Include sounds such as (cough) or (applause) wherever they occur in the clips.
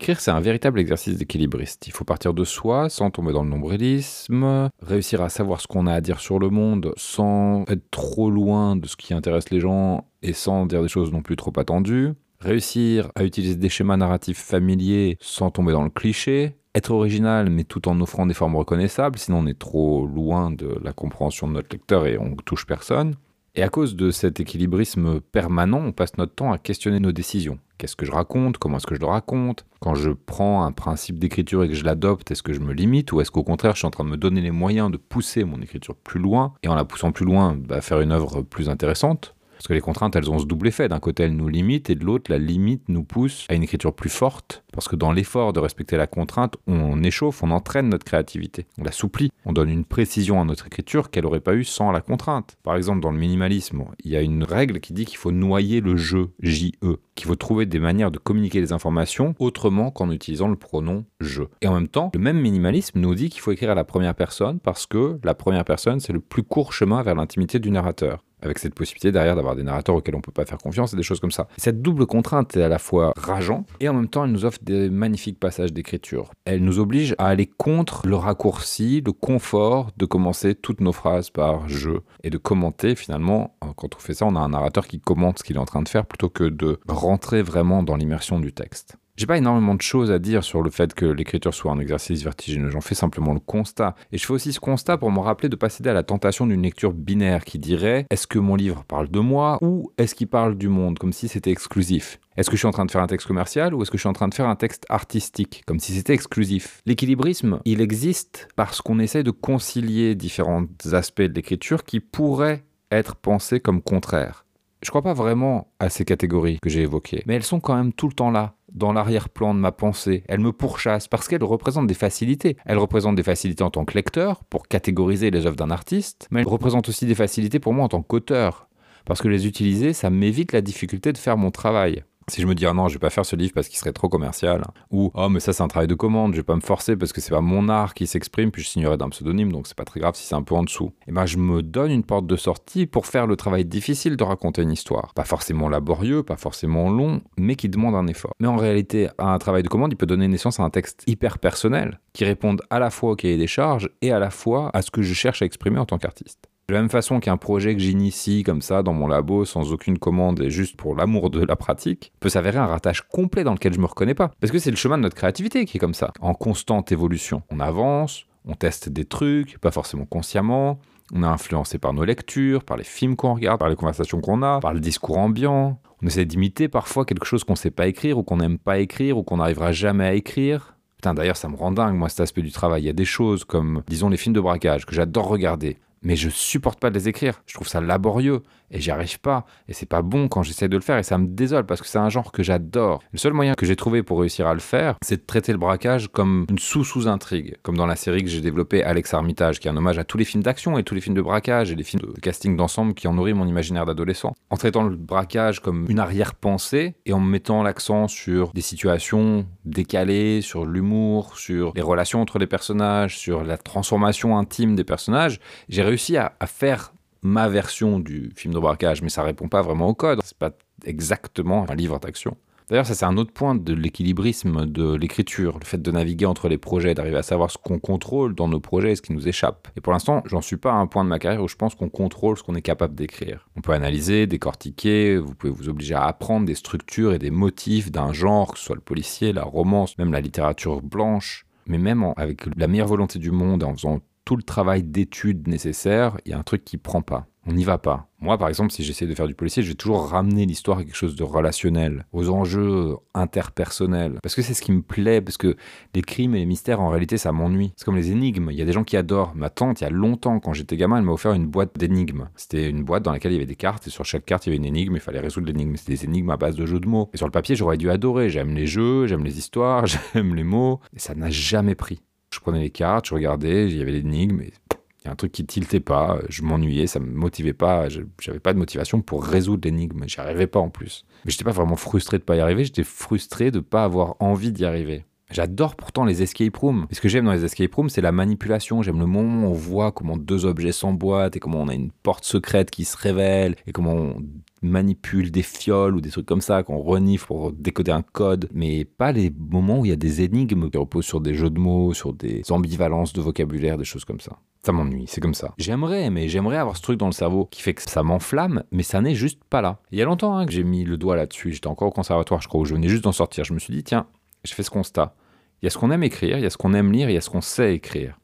Écrire, c'est un véritable exercice d'équilibriste. Il faut partir de soi sans tomber dans le nombrilisme, réussir à savoir ce qu'on a à dire sur le monde sans être trop loin de ce qui intéresse les gens et sans dire des choses non plus trop attendues, réussir à utiliser des schémas narratifs familiers sans tomber dans le cliché, être original mais tout en offrant des formes reconnaissables, sinon on est trop loin de la compréhension de notre lecteur et on touche personne. Et à cause de cet équilibrisme permanent, on passe notre temps à questionner nos décisions. Qu'est-ce que je raconte? Comment est-ce que je le raconte? Quand je prends un principe d'écriture et que je l'adopte, est-ce que je me limite Ou est-ce qu'au contraire, je suis en train de me donner les moyens de pousser mon écriture plus loin Et en la poussant plus loin, bah, faire une œuvre plus intéressante? Parce que les contraintes, elles ont ce double effet. D'un côté, elles nous limitent et de l'autre, la limite nous pousse à une écriture plus forte. Parce que dans l'effort de respecter la contrainte, on échauffe, on entraîne notre créativité, on l'assouplit, on donne une précision à notre écriture qu'elle n'aurait pas eu sans la contrainte. Par exemple, dans le minimalisme, il y a une règle qui dit qu'il faut noyer le je, J-E, qu'il faut trouver des manières de communiquer les informations autrement qu'en utilisant le pronom je. Et en même temps, le même minimalisme nous dit qu'il faut écrire à la première personne parce que la première personne, c'est le plus court chemin vers l'intimité du narrateur avec cette possibilité derrière d'avoir des narrateurs auxquels on ne peut pas faire confiance et des choses comme ça. Cette double contrainte est à la fois rageant et en même temps elle nous offre des magnifiques passages d'écriture. Elle nous oblige à aller contre le raccourci, le confort de commencer toutes nos phrases par je et de commenter finalement. Quand on fait ça, on a un narrateur qui commente ce qu'il est en train de faire plutôt que de rentrer vraiment dans l'immersion du texte. J'ai pas énormément de choses à dire sur le fait que l'écriture soit un exercice vertigineux, j'en fais simplement le constat. Et je fais aussi ce constat pour me rappeler de pas céder à la tentation d'une lecture binaire qui dirait est-ce que mon livre parle de moi ou est-ce qu'il parle du monde, comme si c'était exclusif? Est-ce que je suis en train de faire un texte commercial ou est-ce que je suis en train de faire un texte artistique, comme si c'était exclusif? L'équilibrisme, il existe parce qu'on essaie de concilier différents aspects de l'écriture qui pourraient être pensés comme contraires. Je crois pas vraiment à ces catégories que j'ai évoquées, mais elles sont quand même tout le temps là, dans l'arrière-plan de ma pensée. Elles me pourchassent parce qu'elles représentent des facilités. Elles représentent des facilités en tant que lecteur, pour catégoriser les œuvres d'un artiste, mais elles représentent aussi des facilités pour moi en tant qu'auteur. Parce que les utiliser, ça m'évite la difficulté de faire mon travail. Si je me dis ah non, je vais pas faire ce livre parce qu'il serait trop commercial, ou oh mais ça c'est un travail de commande, je vais pas me forcer parce que c'est pas mon art qui s'exprime, puis je signerai d'un pseudonyme, donc c'est pas très grave si c'est un peu en dessous. Et eh ben je me donne une porte de sortie pour faire le travail difficile de raconter une histoire. Pas forcément laborieux, pas forcément long, mais qui demande un effort. Mais en réalité, un travail de commande, il peut donner naissance à un texte hyper personnel qui réponde à la fois au cahier des charges et à la fois à ce que je cherche à exprimer en tant qu'artiste. De la même façon qu'un projet que j'initie comme ça dans mon labo sans aucune commande et juste pour l'amour de la pratique peut s'avérer un ratage complet dans lequel je me reconnais pas. Parce que c'est le chemin de notre créativité qui est comme ça, en constante évolution. On avance, on teste des trucs, pas forcément consciemment, on est influencé par nos lectures, par les films qu'on regarde, par les conversations qu'on a, par le discours ambiant. On essaie d'imiter parfois quelque chose qu'on sait pas écrire ou qu'on n'aime pas écrire ou qu'on n'arrivera jamais à écrire. Putain, d'ailleurs, ça me rend dingue, moi, cet aspect du travail. Il y a des choses comme, disons, les films de braquage que j'adore regarder mais je supporte pas de les écrire. Je trouve ça laborieux et j'y arrive pas. Et c'est pas bon quand j'essaie de le faire et ça me désole parce que c'est un genre que j'adore. Le seul moyen que j'ai trouvé pour réussir à le faire, c'est de traiter le braquage comme une sous-sous-intrigue, comme dans la série que j'ai développée Alex Armitage, qui est un hommage à tous les films d'action et tous les films de braquage et les films de casting d'ensemble qui ont nourri mon imaginaire d'adolescent. En traitant le braquage comme une arrière-pensée et en mettant l'accent sur des situations décalées, sur l'humour, sur les relations entre les personnages, sur la transformation intime des personnages, j'ai réussi à, faire ma version du film de braquage, mais ça répond pas vraiment au code. C'est pas exactement un livre d'action. D'ailleurs, ça c'est un autre point de l'équilibrisme de l'écriture, le fait de naviguer entre les projets, d'arriver à savoir ce qu'on contrôle dans nos projets et ce qui nous échappe. Et pour l'instant, j'en suis pas à un point de ma carrière où je pense qu'on contrôle ce qu'on est capable d'écrire. On peut analyser, décortiquer, vous pouvez vous obliger à apprendre des structures et des motifs d'un genre, que ce soit le policier, la romance, même la littérature blanche. Mais même avec la meilleure volonté du monde, en faisant tout le travail d'étude nécessaire, il y a un truc qui prend pas. on n'y va pas. Moi, par exemple, si j'essaie de faire du policier, je vais toujours ramener l'histoire à quelque chose de relationnel, aux enjeux interpersonnels. Parce que c'est ce qui me plaît, parce que les crimes et les mystères, en réalité, ça m'ennuie. C'est comme les énigmes. Il y a des gens qui adorent. Ma tante, il y a longtemps, quand j'étais gamin, elle m'a offert une boîte d'énigmes. C'était une boîte dans laquelle il y avait des cartes, et sur chaque carte, il y avait une énigme, il fallait résoudre l'énigme. C'était des énigmes à base de jeux de mots. Et sur le papier, j'aurais dû adorer. J'aime les jeux, j'aime les histoires, (laughs) j'aime les mots. Et ça n'a jamais pris. Je prenais les cartes, je regardais, il y avait l'énigme, il y a un truc qui tiltait pas, je m'ennuyais, ça me motivait pas, j'avais pas de motivation pour résoudre l'énigme, j'y arrivais pas en plus. Mais j'étais pas vraiment frustré de pas y arriver, j'étais frustré de pas avoir envie d'y arriver. J'adore pourtant les escape rooms. Et ce que j'aime dans les escape rooms, c'est la manipulation. J'aime le moment où on voit comment deux objets s'emboîtent et comment on a une porte secrète qui se révèle et comment on manipule des fioles ou des trucs comme ça, qu'on renifle pour décoder un code, mais pas les moments où il y a des énigmes qui reposent sur des jeux de mots, sur des ambivalences de vocabulaire, des choses comme ça. Ça m'ennuie, c'est comme ça. J'aimerais, mais j'aimerais avoir ce truc dans le cerveau qui fait que ça m'enflamme, mais ça n'est juste pas là. Il y a longtemps hein, que j'ai mis le doigt là-dessus, j'étais encore au conservatoire, je crois, où je venais juste d'en sortir. Je me suis dit, tiens, je fais ce constat. Il y a ce qu'on aime écrire, il y a ce qu'on aime lire, il y a ce qu'on sait écrire.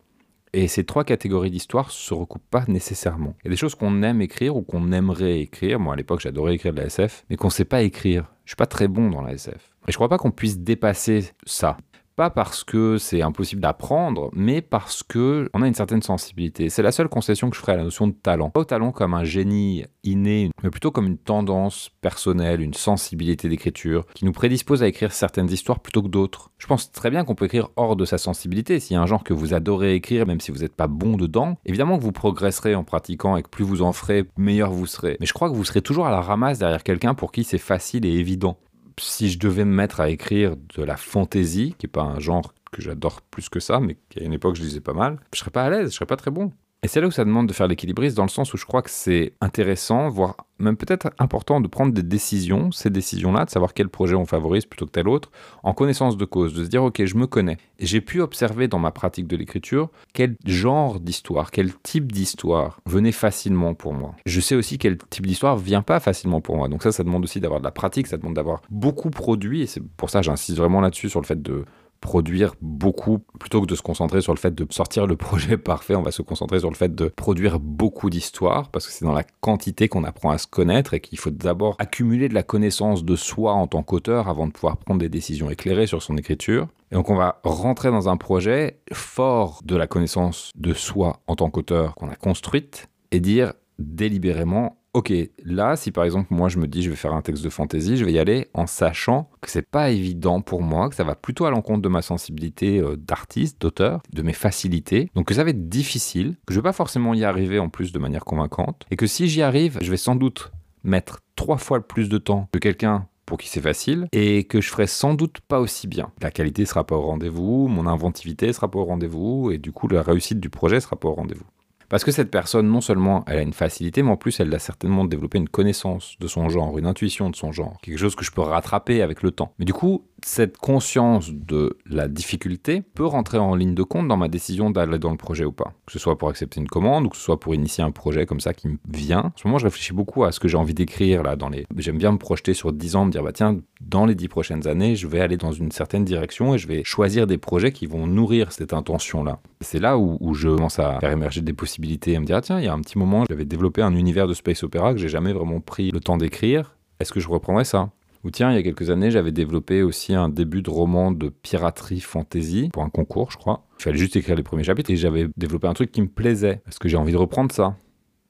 Et ces trois catégories d'histoire se recoupent pas nécessairement. Il y a des choses qu'on aime écrire ou qu'on aimerait écrire. Moi, à l'époque, j'adorais écrire de la SF, mais qu'on sait pas écrire. Je suis pas très bon dans la SF. Et je crois pas qu'on puisse dépasser ça. Pas parce que c'est impossible d'apprendre, mais parce que on a une certaine sensibilité. C'est la seule concession que je ferai à la notion de talent. Pas au talent comme un génie inné, mais plutôt comme une tendance personnelle, une sensibilité d'écriture qui nous prédispose à écrire certaines histoires plutôt que d'autres. Je pense très bien qu'on peut écrire hors de sa sensibilité. S'il y a un genre que vous adorez écrire, même si vous n'êtes pas bon dedans, évidemment que vous progresserez en pratiquant et que plus vous en ferez, meilleur vous serez. Mais je crois que vous serez toujours à la ramasse derrière quelqu'un pour qui c'est facile et évident si je devais me mettre à écrire de la fantaisie, qui n'est pas un genre que j'adore plus que ça, mais qu'à une époque je lisais pas mal, je serais pas à l'aise, je serais pas très bon. Et c'est là où ça demande de faire l'équilibriste, dans le sens où je crois que c'est intéressant, voire même peut-être important de prendre des décisions, ces décisions-là, de savoir quel projet on favorise plutôt que tel autre, en connaissance de cause, de se dire, ok, je me connais. J'ai pu observer dans ma pratique de l'écriture quel genre d'histoire, quel type d'histoire venait facilement pour moi. Je sais aussi quel type d'histoire vient pas facilement pour moi. Donc ça, ça demande aussi d'avoir de la pratique, ça demande d'avoir beaucoup produit, et c'est pour ça j'insiste vraiment là-dessus sur le fait de produire beaucoup plutôt que de se concentrer sur le fait de sortir le (laughs) projet parfait. On va se concentrer sur le fait de produire beaucoup d'histoires parce que c'est dans la quantité qu'on apprend à se connaître et qu'il faut d'abord accumuler de la connaissance de soi en tant qu'auteur avant de pouvoir prendre des décisions éclairées sur son écriture. Et donc on va rentrer dans un projet fort de la connaissance de soi en tant qu'auteur qu'on a construite et dire délibérément ok, là, si par exemple moi je me dis je vais faire un texte de fantaisie, je vais y aller en sachant que c'est pas évident pour moi, que ça va plutôt à l'encontre de ma sensibilité euh, d'artiste, d'auteur, de mes facilités, donc que ça va être difficile, que je vais pas forcément y arriver en plus de manière convaincante, et que si j'y arrive, je vais sans doute mettre trois fois plus de temps que quelqu'un pour qui c'est facile et que je ferai sans doute pas aussi bien. La qualité sera pas au rendez-vous, mon inventivité sera pas au rendez-vous et du coup la réussite du projet sera pas au rendez-vous. Parce que cette personne, non seulement elle a une facilité, mais en plus elle a certainement développé une connaissance de son genre, une intuition de son genre, quelque chose que je peux rattraper avec le temps. Mais du coup, cette conscience de la difficulté peut rentrer en ligne de compte dans ma décision d'aller dans le projet ou pas. Que ce soit pour accepter une commande ou que ce soit pour initier un projet comme ça qui me vient. En ce moment, je réfléchis beaucoup à ce que j'ai envie d'écrire là dans les. J'aime bien me projeter sur 10 ans, me dire bah tiens, dans les 10 prochaines années, je vais aller dans une certaine direction et je vais choisir des projets qui vont nourrir cette intention là. C'est là où, où je commence à faire émerger des possibilités possibilité à me dire, ah, tiens, il y a un petit moment, j'avais développé un univers de space opéra que j'ai jamais vraiment pris le temps d'écrire. Est-ce que je reprendrais ça? Ou tiens, il y a quelques années, j'avais développé aussi un début de roman de piraterie fantasy pour un concours, je crois. Il fallait juste écrire les premiers chapitres et j'avais développé un truc qui me plaisait. Est-ce que j'ai envie de reprendre ça?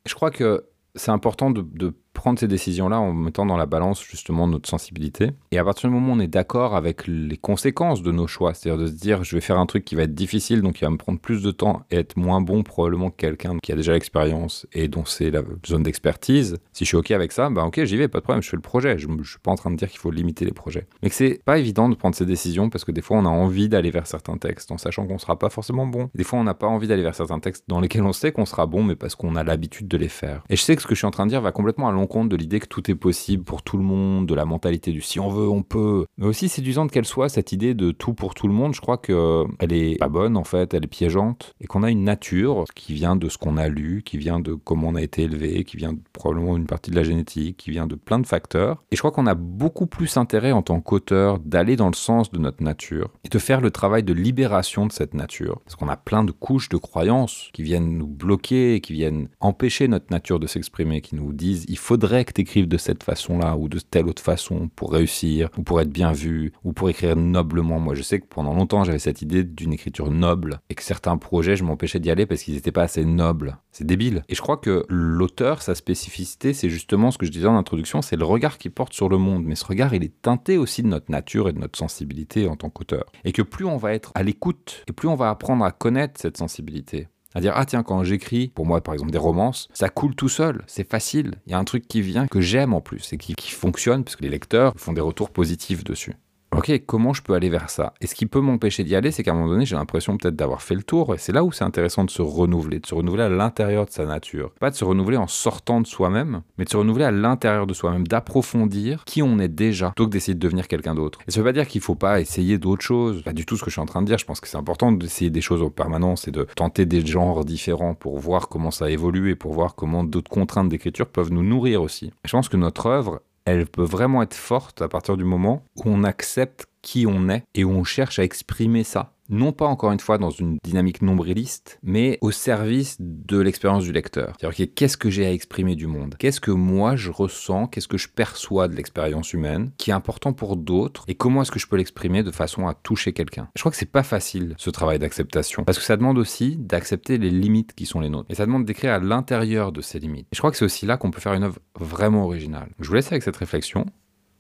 Je crois que c'est important de prendre ces décisions-là en mettant dans la balance justement notre sensibilité. Et à partir du moment où on est d'accord avec les conséquences de nos choix, c'est-à-dire de se dire je vais faire un truc qui va être difficile, donc qui va me prendre plus de temps et être moins bon probablement que quelqu'un qui a déjà l'expérience et dont c'est la zone d'expertise, si je suis OK avec ça, bah ok j'y vais, pas de problème, je fais le projet. Je ne suis pas en train de dire qu'il faut limiter les projets. Mais que c'est pas évident de prendre ces décisions parce que des fois on a envie d'aller vers certains textes en sachant qu'on sera pas forcément bon. Des fois on n'a pas envie d'aller vers certains textes dans lesquels on sait qu'on sera bon mais parce qu'on a l'habitude de les faire. Et je sais que ce que je suis en train de dire va complètement à compte de l'idée que tout est possible pour tout le monde, de la mentalité du si on veut, on peut. Mais aussi séduisante qu'elle soit, cette idée de tout pour tout le monde, je crois qu'elle est pas bonne en fait, elle est piégeante. Et qu'on a une nature qui vient de ce qu'on a lu, qui vient de comment on a été élevé, qui vient probablement d'une partie de la génétique, qui vient de plein de facteurs. Et je crois qu'on a beaucoup plus intérêt en tant qu'auteur d'aller dans le sens de notre nature et de faire le travail de libération de cette nature. Parce qu'on a plein de couches de croyances qui viennent nous bloquer, qui viennent empêcher notre nature de s'exprimer, qui nous disent il faudrait que tu écrives de cette façon-là ou de telle autre façon pour réussir ou pour être bien vu ou pour écrire noblement. Moi, je sais que pendant longtemps, j'avais cette idée d'une écriture noble et que certains projets, je m'empêchais d'y aller parce qu'ils n'étaient pas assez nobles. C'est débile. Et je crois que l'auteur, sa spécificité, c'est justement ce que je disais en introduction, c'est le regard qu'il porte sur le monde. Mais ce regard, il est teinté aussi de notre nature et de notre sensibilité en tant qu'auteur. Et que plus on va être à l'écoute et plus on va apprendre à connaître cette sensibilité, à dire ah tiens quand j'écris pour moi par exemple des romances ça coule tout seul c'est facile. Il y a un truc qui vient que j'aime en plus et qui, qui fonctionne parce que les lecteurs font des retours positifs dessus Ok, comment je peux aller vers ça? Et ce qui peut m'empêcher d'y aller, c'est qu'à un moment donné, j'ai l'impression peut-être d'avoir fait le tour, et c'est là où c'est intéressant de se renouveler, de se renouveler à l'intérieur de sa nature. Pas de se renouveler en sortant de soi-même, mais de se renouveler à l'intérieur de soi-même, d'approfondir qui on est déjà, plutôt que d'essayer de devenir quelqu'un d'autre. Et ça veut pas dire qu'il faut pas essayer d'autres choses, pas du tout ce que je suis en train de dire, je pense que c'est important d'essayer des choses en permanence et de tenter des genres différents pour voir comment ça évolue et pour voir comment d'autres contraintes d'écriture peuvent nous nourrir aussi. je pense que notre œuvre, elle peut vraiment être forte à partir du moment où on accepte qui on est et où on cherche à exprimer ça non pas encore une fois dans une dynamique nombriliste, mais au service de l'expérience du lecteur. C'est-à-dire qu'est-ce que j'ai à exprimer du monde? Qu'est-ce que moi je ressens? Qu'est-ce que je perçois de l'expérience humaine qui est important pour d'autres? Et comment est-ce que je peux l'exprimer de façon à toucher quelqu'un? Je crois que c'est pas facile ce travail d'acceptation parce que ça demande aussi d'accepter les limites qui sont les nôtres et ça demande d'écrire à l'intérieur de ces limites. Et je crois que c'est aussi là qu'on peut faire une œuvre vraiment originale. Je vous laisse avec cette réflexion.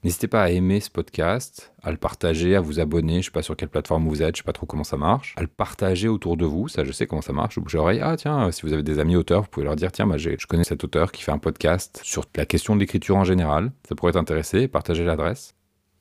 N'hésitez pas à aimer ce podcast, à le partager, à vous abonner. Je ne sais pas sur quelle plateforme vous êtes, je ne sais pas trop comment ça marche. À le partager autour de vous, ça je sais comment ça marche. Bouche oreille. Ah tiens, si vous avez des amis auteurs, vous pouvez leur dire tiens, bah, je connais cet auteur qui fait un podcast sur la question de l'écriture en général. Ça pourrait t'intéresser. Partagez l'adresse.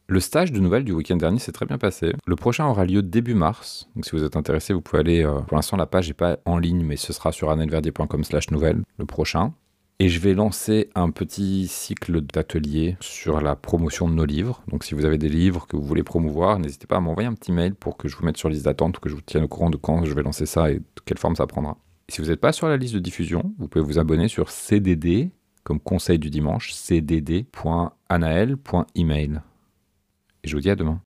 Le stage de nouvelles du week-end dernier s'est très bien passé. Le prochain aura lieu début mars. Donc si vous êtes intéressé, vous pouvez aller. Euh, pour l'instant, la page n'est pas en ligne, mais ce sera sur annelverdier.com/slash le prochain. Et je vais lancer un petit cycle d'ateliers sur la promotion de nos livres. Donc si vous avez des livres que vous voulez promouvoir, n'hésitez pas à m'envoyer un petit mail pour que je vous mette sur liste d'attente que je vous tienne au courant de quand je vais lancer ça et de quelle forme ça prendra. si vous n'êtes pas sur la liste de diffusion, vous pouvez vous abonner sur CDD, comme conseil du dimanche, cdd.anael.email. Et je vous dis à demain.